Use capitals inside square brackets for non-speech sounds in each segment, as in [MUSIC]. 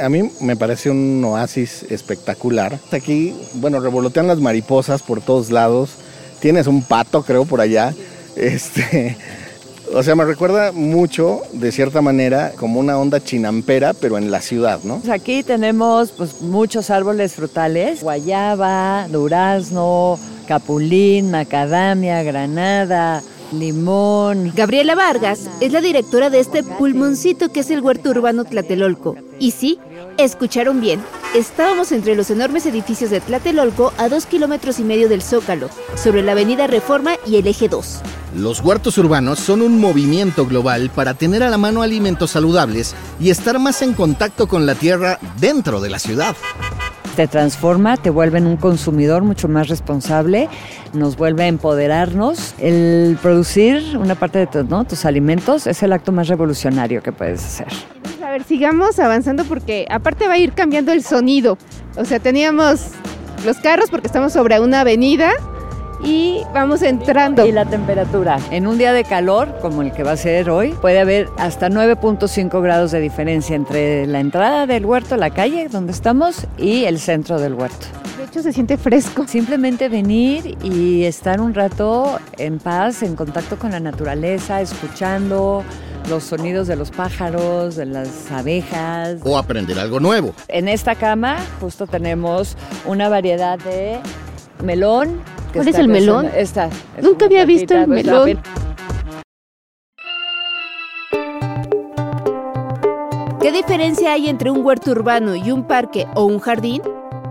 A mí me parece un oasis espectacular. Aquí, bueno, revolotean las mariposas por todos lados. Tienes un pato, creo, por allá. Este, [LAUGHS] o sea, me recuerda mucho, de cierta manera, como una onda chinampera, pero en la ciudad, ¿no? Pues aquí tenemos pues, muchos árboles frutales, guayaba, durazno, capulín, macadamia, granada, limón. Gabriela Vargas es la directora de este pulmoncito que es el huerto urbano Tlatelolco. Y sí, escucharon bien. Estábamos entre los enormes edificios de Tlatelolco a dos kilómetros y medio del Zócalo, sobre la avenida Reforma y el eje 2. Los huertos urbanos son un movimiento global para tener a la mano alimentos saludables y estar más en contacto con la tierra dentro de la ciudad te transforma, te vuelve en un consumidor mucho más responsable, nos vuelve a empoderarnos. El producir una parte de tus alimentos es el acto más revolucionario que puedes hacer. A ver, sigamos avanzando porque aparte va a ir cambiando el sonido. O sea, teníamos los carros porque estamos sobre una avenida y vamos entrando. Y la temperatura. En un día de calor, como el que va a ser hoy, puede haber hasta 9.5 grados de diferencia entre la entrada del huerto, la calle donde estamos, y el centro del huerto. De hecho, se siente fresco. Simplemente venir y estar un rato en paz, en contacto con la naturaleza, escuchando los sonidos de los pájaros, de las abejas. O aprender algo nuevo. En esta cama justo tenemos una variedad de melón, ¿Cuál es el melón? Esta. Nunca había visto el melón. ¿Qué diferencia hay entre un huerto urbano y un parque o un jardín?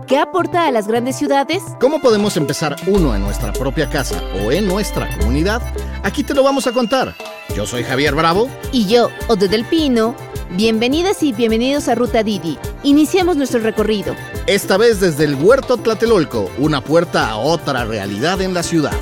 ¿Qué aporta a las grandes ciudades? ¿Cómo podemos empezar uno en nuestra propia casa o en nuestra comunidad? Aquí te lo vamos a contar. Yo soy Javier Bravo. Y yo, Ode del Pino. Bienvenidas y bienvenidos a Ruta Didi. Iniciamos nuestro recorrido. Esta vez desde el Huerto Tlatelolco, una puerta a otra realidad en la ciudad.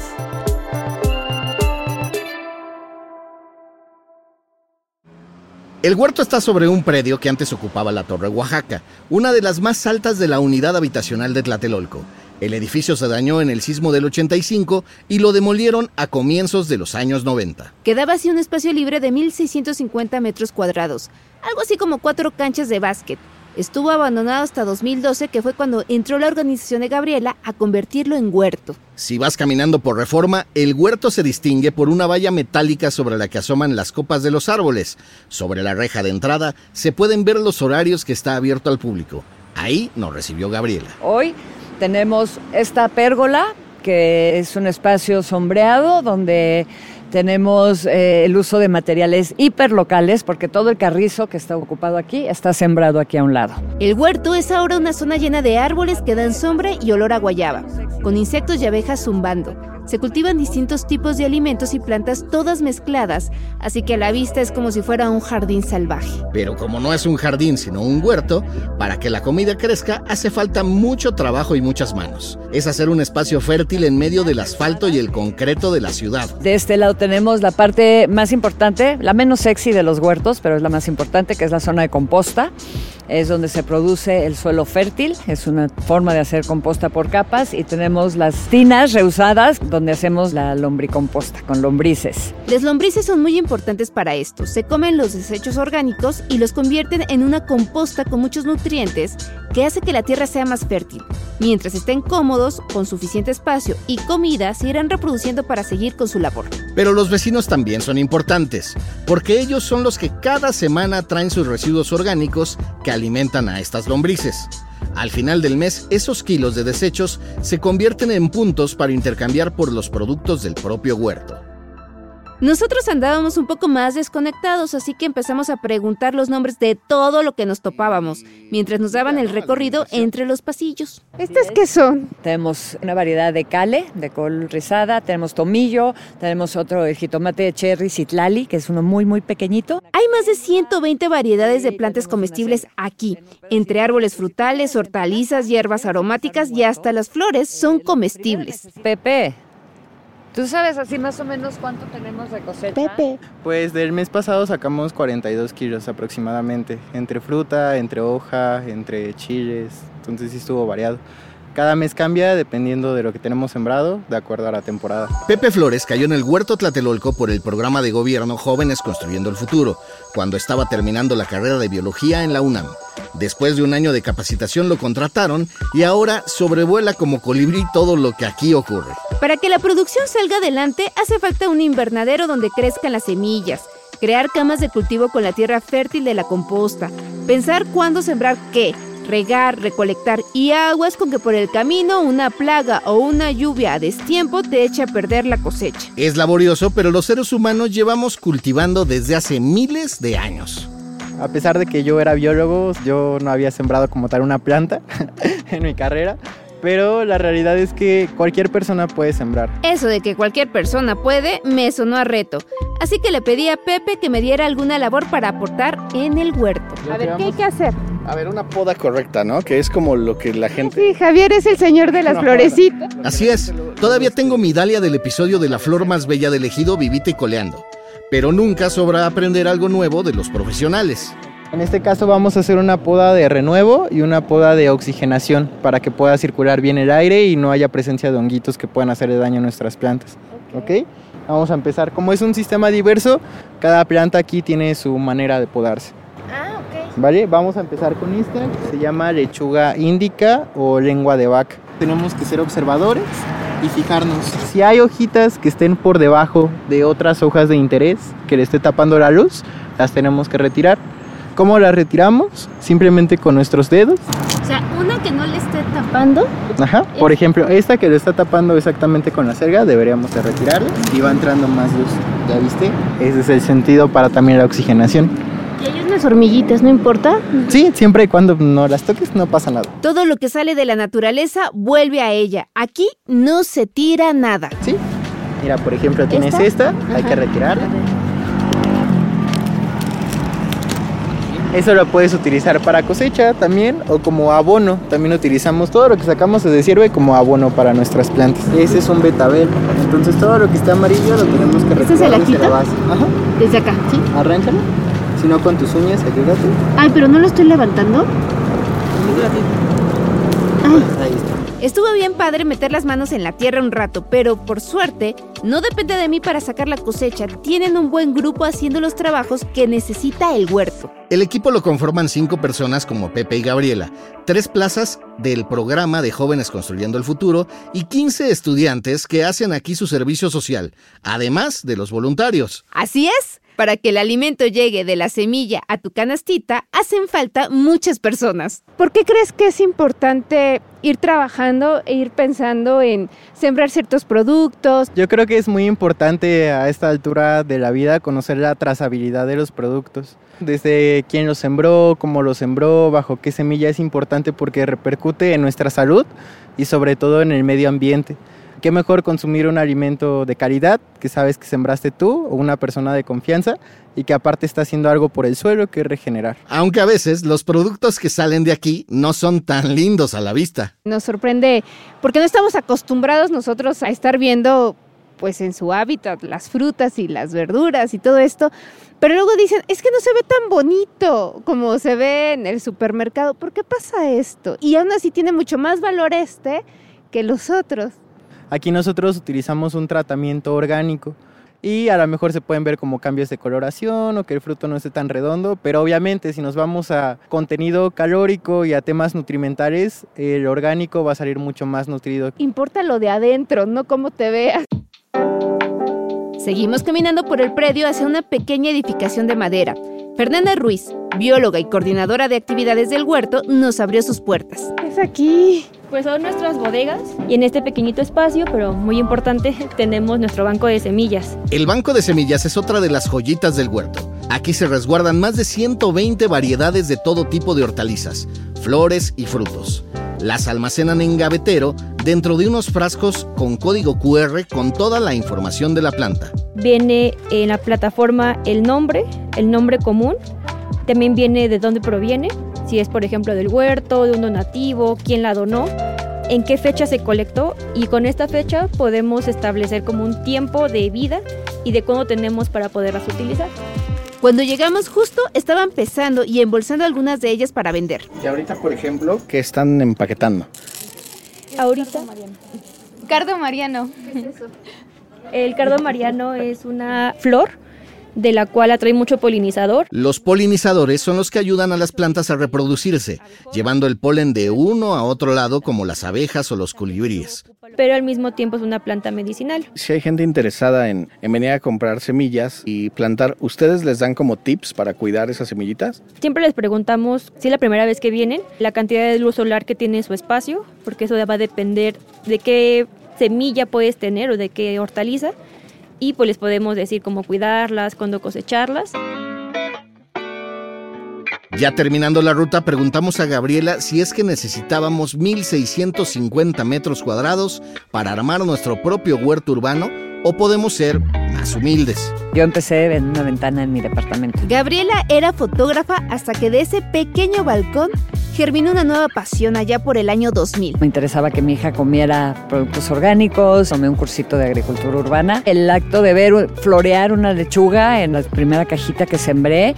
El huerto está sobre un predio que antes ocupaba la Torre Oaxaca, una de las más altas de la unidad habitacional de Tlatelolco. El edificio se dañó en el sismo del 85 y lo demolieron a comienzos de los años 90. Quedaba así un espacio libre de 1.650 metros cuadrados, algo así como cuatro canchas de básquet, Estuvo abandonado hasta 2012, que fue cuando entró la organización de Gabriela a convertirlo en huerto. Si vas caminando por reforma, el huerto se distingue por una valla metálica sobre la que asoman las copas de los árboles. Sobre la reja de entrada se pueden ver los horarios que está abierto al público. Ahí nos recibió Gabriela. Hoy tenemos esta pérgola, que es un espacio sombreado donde tenemos eh, el uso de materiales hiperlocales porque todo el carrizo que está ocupado aquí está sembrado aquí a un lado. El huerto es ahora una zona llena de árboles que dan sombra y olor a guayaba, con insectos y abejas zumbando. Se cultivan distintos tipos de alimentos y plantas todas mezcladas, así que a la vista es como si fuera un jardín salvaje. Pero como no es un jardín sino un huerto, para que la comida crezca hace falta mucho trabajo y muchas manos. Es hacer un espacio fértil en medio del asfalto y el concreto de la ciudad. De este lado tenemos la parte más importante, la menos sexy de los huertos, pero es la más importante, que es la zona de composta es donde se produce el suelo fértil, es una forma de hacer composta por capas y tenemos las tinas reusadas donde hacemos la lombricomposta con lombrices. Las lombrices son muy importantes para esto, se comen los desechos orgánicos y los convierten en una composta con muchos nutrientes que hace que la tierra sea más fértil. Mientras estén cómodos, con suficiente espacio y comida, se irán reproduciendo para seguir con su labor. Pero los vecinos también son importantes, porque ellos son los que cada semana traen sus residuos orgánicos que alimentan a estas lombrices. Al final del mes, esos kilos de desechos se convierten en puntos para intercambiar por los productos del propio huerto. Nosotros andábamos un poco más desconectados, así que empezamos a preguntar los nombres de todo lo que nos topábamos, mientras nos daban el recorrido entre los pasillos. ¿Estas qué son? Tenemos una variedad de cale, de col rizada, tenemos tomillo, tenemos otro el jitomate de cherry citlali, que es uno muy muy pequeñito. Hay más de 120 variedades de plantas comestibles aquí, entre árboles frutales, hortalizas, hierbas aromáticas y hasta las flores son comestibles. Pepe, ¿Tú sabes así más o menos cuánto tenemos de cosecha? Pepe. Pues del mes pasado sacamos 42 kilos aproximadamente, entre fruta, entre hoja, entre chiles, entonces sí estuvo variado. Cada mes cambia dependiendo de lo que tenemos sembrado, de acuerdo a la temporada. Pepe Flores cayó en el huerto Tlatelolco por el programa de gobierno Jóvenes Construyendo el Futuro, cuando estaba terminando la carrera de biología en la UNAM. Después de un año de capacitación lo contrataron y ahora sobrevuela como colibrí todo lo que aquí ocurre. Para que la producción salga adelante hace falta un invernadero donde crezcan las semillas, crear camas de cultivo con la tierra fértil de la composta, pensar cuándo sembrar qué, regar, recolectar y aguas con que por el camino una plaga o una lluvia a destiempo te eche a perder la cosecha. Es laborioso, pero los seres humanos llevamos cultivando desde hace miles de años. A pesar de que yo era biólogo, yo no había sembrado como tal una planta [LAUGHS] en mi carrera, pero la realidad es que cualquier persona puede sembrar. Eso de que cualquier persona puede me sonó a reto, así que le pedí a Pepe que me diera alguna labor para aportar en el huerto. A ver, ¿qué hay que hacer? A ver, una poda correcta, ¿no? Que es como lo que la gente... Sí, Javier es el señor de las florecitas. Así es, todavía tengo mi Dalia del episodio de la flor más bella del ejido vivita y coleando. Pero nunca sobra aprender algo nuevo de los profesionales. En este caso vamos a hacer una poda de renuevo y una poda de oxigenación para que pueda circular bien el aire y no haya presencia de honguitos que puedan hacerle daño a nuestras plantas. ¿Ok? Vamos a empezar. Como es un sistema diverso, cada planta aquí tiene su manera de podarse. Ah, ok. ¿Vale? Vamos a empezar con esta, que se llama lechuga índica o lengua de vaca. Tenemos que ser observadores y fijarnos. Si hay hojitas que estén por debajo de otras hojas de interés que le esté tapando la luz, las tenemos que retirar. ¿Cómo las retiramos? Simplemente con nuestros dedos. O sea, una que no le esté tapando. Ajá. Por ejemplo, esta que le está tapando exactamente con la cerga, deberíamos de retirarla y va entrando más luz. ¿Ya viste? Ese es el sentido para también la oxigenación. Y hay unas hormiguitas, ¿no importa? Sí, siempre y cuando no las toques no pasa nada. Todo lo que sale de la naturaleza vuelve a ella. Aquí no se tira nada. ¿Sí? Mira, por ejemplo, tienes ¿Esta? esta, hay que retirarla. Eso lo puedes utilizar para cosecha también o como abono. También utilizamos todo lo que sacamos se sirve como abono para nuestras plantas. Ese es un betabel. Entonces todo lo que está amarillo lo tenemos que ¿Este el desde ajito? la base. Ajá. Desde acá. Sí, arráncalo. Si no con tus uñas, ayúdate. Ay, pero no lo estoy levantando. Ahí está. Estuvo bien padre meter las manos en la tierra un rato, pero por suerte, no depende de mí para sacar la cosecha. Tienen un buen grupo haciendo los trabajos que necesita el huerto. El equipo lo conforman cinco personas como Pepe y Gabriela, tres plazas del programa de Jóvenes Construyendo el Futuro y 15 estudiantes que hacen aquí su servicio social, además de los voluntarios. Así es, para que el alimento llegue de la semilla a tu canastita, hacen falta muchas personas. ¿Por qué crees que es importante ir trabajando e ir pensando en sembrar ciertos productos? Yo creo que es muy importante a esta altura de la vida conocer la trazabilidad de los productos. Desde quién los sembró, cómo los sembró, bajo qué semilla es importante porque repercute en nuestra salud y sobre todo en el medio ambiente. Qué mejor consumir un alimento de calidad que sabes que sembraste tú o una persona de confianza y que aparte está haciendo algo por el suelo que es regenerar. Aunque a veces los productos que salen de aquí no son tan lindos a la vista. Nos sorprende porque no estamos acostumbrados nosotros a estar viendo pues en su hábitat las frutas y las verduras y todo esto, pero luego dicen, es que no se ve tan bonito como se ve en el supermercado, ¿por qué pasa esto? Y aún así tiene mucho más valor este que los otros. Aquí nosotros utilizamos un tratamiento orgánico y a lo mejor se pueden ver como cambios de coloración o que el fruto no esté tan redondo, pero obviamente si nos vamos a contenido calórico y a temas nutrimentales, el orgánico va a salir mucho más nutrido. Importa lo de adentro, no cómo te veas. Seguimos caminando por el predio hacia una pequeña edificación de madera. Fernanda Ruiz, bióloga y coordinadora de actividades del huerto, nos abrió sus puertas. Es aquí. Pues son nuestras bodegas y en este pequeñito espacio, pero muy importante, [LAUGHS] tenemos nuestro banco de semillas. El banco de semillas es otra de las joyitas del huerto. Aquí se resguardan más de 120 variedades de todo tipo de hortalizas, flores y frutos. Las almacenan en gavetero dentro de unos frascos con código QR con toda la información de la planta. Viene en la plataforma el nombre, el nombre común, también viene de dónde proviene, si es por ejemplo del huerto, de un donativo, quién la donó, en qué fecha se colectó y con esta fecha podemos establecer como un tiempo de vida y de cuándo tenemos para poderlas utilizar. Cuando llegamos justo estaban pesando y embolsando algunas de ellas para vender. Y ahorita, por ejemplo, que están empaquetando. Ahorita. Cardo Mariano. El cardo mariano es una flor de la cual atrae mucho polinizador. Los polinizadores son los que ayudan a las plantas a reproducirse, llevando el polen de uno a otro lado como las abejas o los colibríes. Pero al mismo tiempo es una planta medicinal. Si hay gente interesada en, en venir a comprar semillas y plantar, ¿ustedes les dan como tips para cuidar esas semillitas? Siempre les preguntamos si es la primera vez que vienen, la cantidad de luz solar que tiene su espacio, porque eso va a depender de qué semilla puedes tener o de qué hortaliza. Y pues les podemos decir cómo cuidarlas, cuándo cosecharlas. Ya terminando la ruta, preguntamos a Gabriela si es que necesitábamos 1.650 metros cuadrados para armar nuestro propio huerto urbano o podemos ser más humildes. Yo empecé en una ventana en mi departamento. Gabriela era fotógrafa hasta que de ese pequeño balcón germinó una nueva pasión allá por el año 2000. Me interesaba que mi hija comiera productos orgánicos, tomé un cursito de agricultura urbana. El acto de ver florear una lechuga en la primera cajita que sembré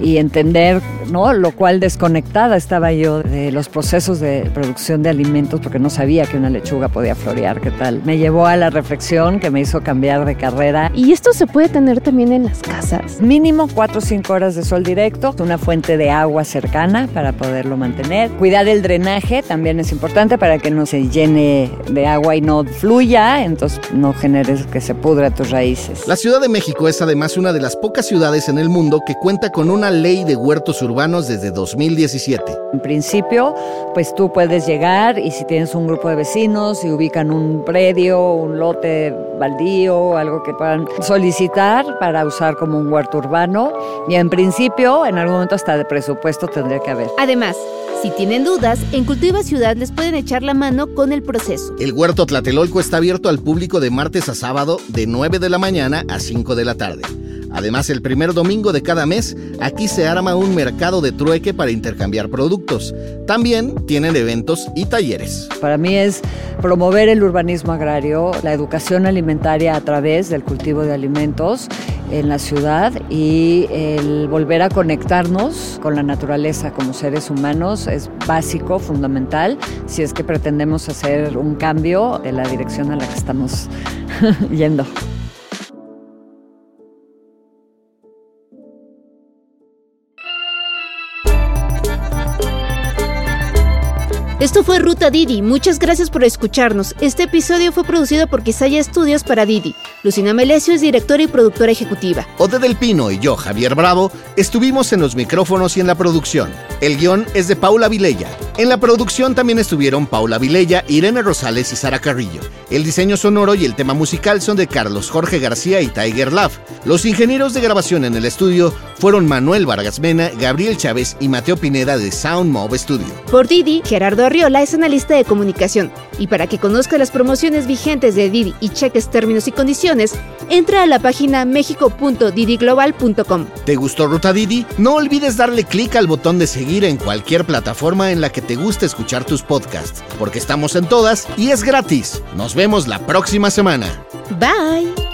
y entender, ¿no? Lo cual desconectada estaba yo de los procesos de producción de alimentos porque no sabía que una lechuga podía florear, ¿qué tal? Me llevó a la reflexión que me hizo cambiar de carrera. ¿Y esto se puede tener también en las casas? Mínimo 4 o 5 horas de sol directo, una fuente de agua cercana para poderlo mantener. Cuidar el drenaje también es importante para que no se llene de agua y no fluya, entonces no generes que se pudra tus raíces. La Ciudad de México es además una de las pocas ciudades en el mundo que cuenta con una ley de huertos urbanos desde 2017. En principio, pues tú puedes llegar y si tienes un grupo de vecinos y ubican un predio, un lote baldío, algo que puedan solicitar para usar como un huerto urbano. Y en principio, en algún momento hasta de presupuesto tendría que haber. Además, si tienen dudas, en Cultiva Ciudad les pueden echar la mano con el proceso. El huerto Tlatelolco está abierto al público de martes a sábado de 9 de la mañana a 5 de la tarde. Además, el primer domingo de cada mes, aquí se arma un mercado de trueque para intercambiar productos. También tienen eventos y talleres. Para mí es promover el urbanismo agrario, la educación alimentaria a través del cultivo de alimentos en la ciudad y el volver a conectarnos con la naturaleza como seres humanos es básico, fundamental, si es que pretendemos hacer un cambio de la dirección a la que estamos [LAUGHS] yendo. Esto fue Ruta Didi. Muchas gracias por escucharnos. Este episodio fue producido por Quisaya Estudios para Didi. Lucina Melesio es directora y productora ejecutiva. Ode del Pino y yo, Javier Bravo, estuvimos en los micrófonos y en la producción. El guion es de Paula Vilella. En la producción también estuvieron Paula Vilella, Irene Rosales y Sara Carrillo. El diseño sonoro y el tema musical son de Carlos Jorge García y Tiger Love. Los ingenieros de grabación en el estudio fueron Manuel Vargas Mena, Gabriel Chávez y Mateo Pineda de Sound Mob Studio. Por Didi, Gerardo Arriola es analista de comunicación. Y para que conozca las promociones vigentes de Didi y cheques términos y condiciones, entra a la página mexico.didiglobal.com. ¿Te gustó Ruta Didi? No olvides darle clic al botón de seguir en cualquier plataforma en la que te guste escuchar tus podcasts, porque estamos en todas y es gratis. Nos vemos la próxima semana. Bye.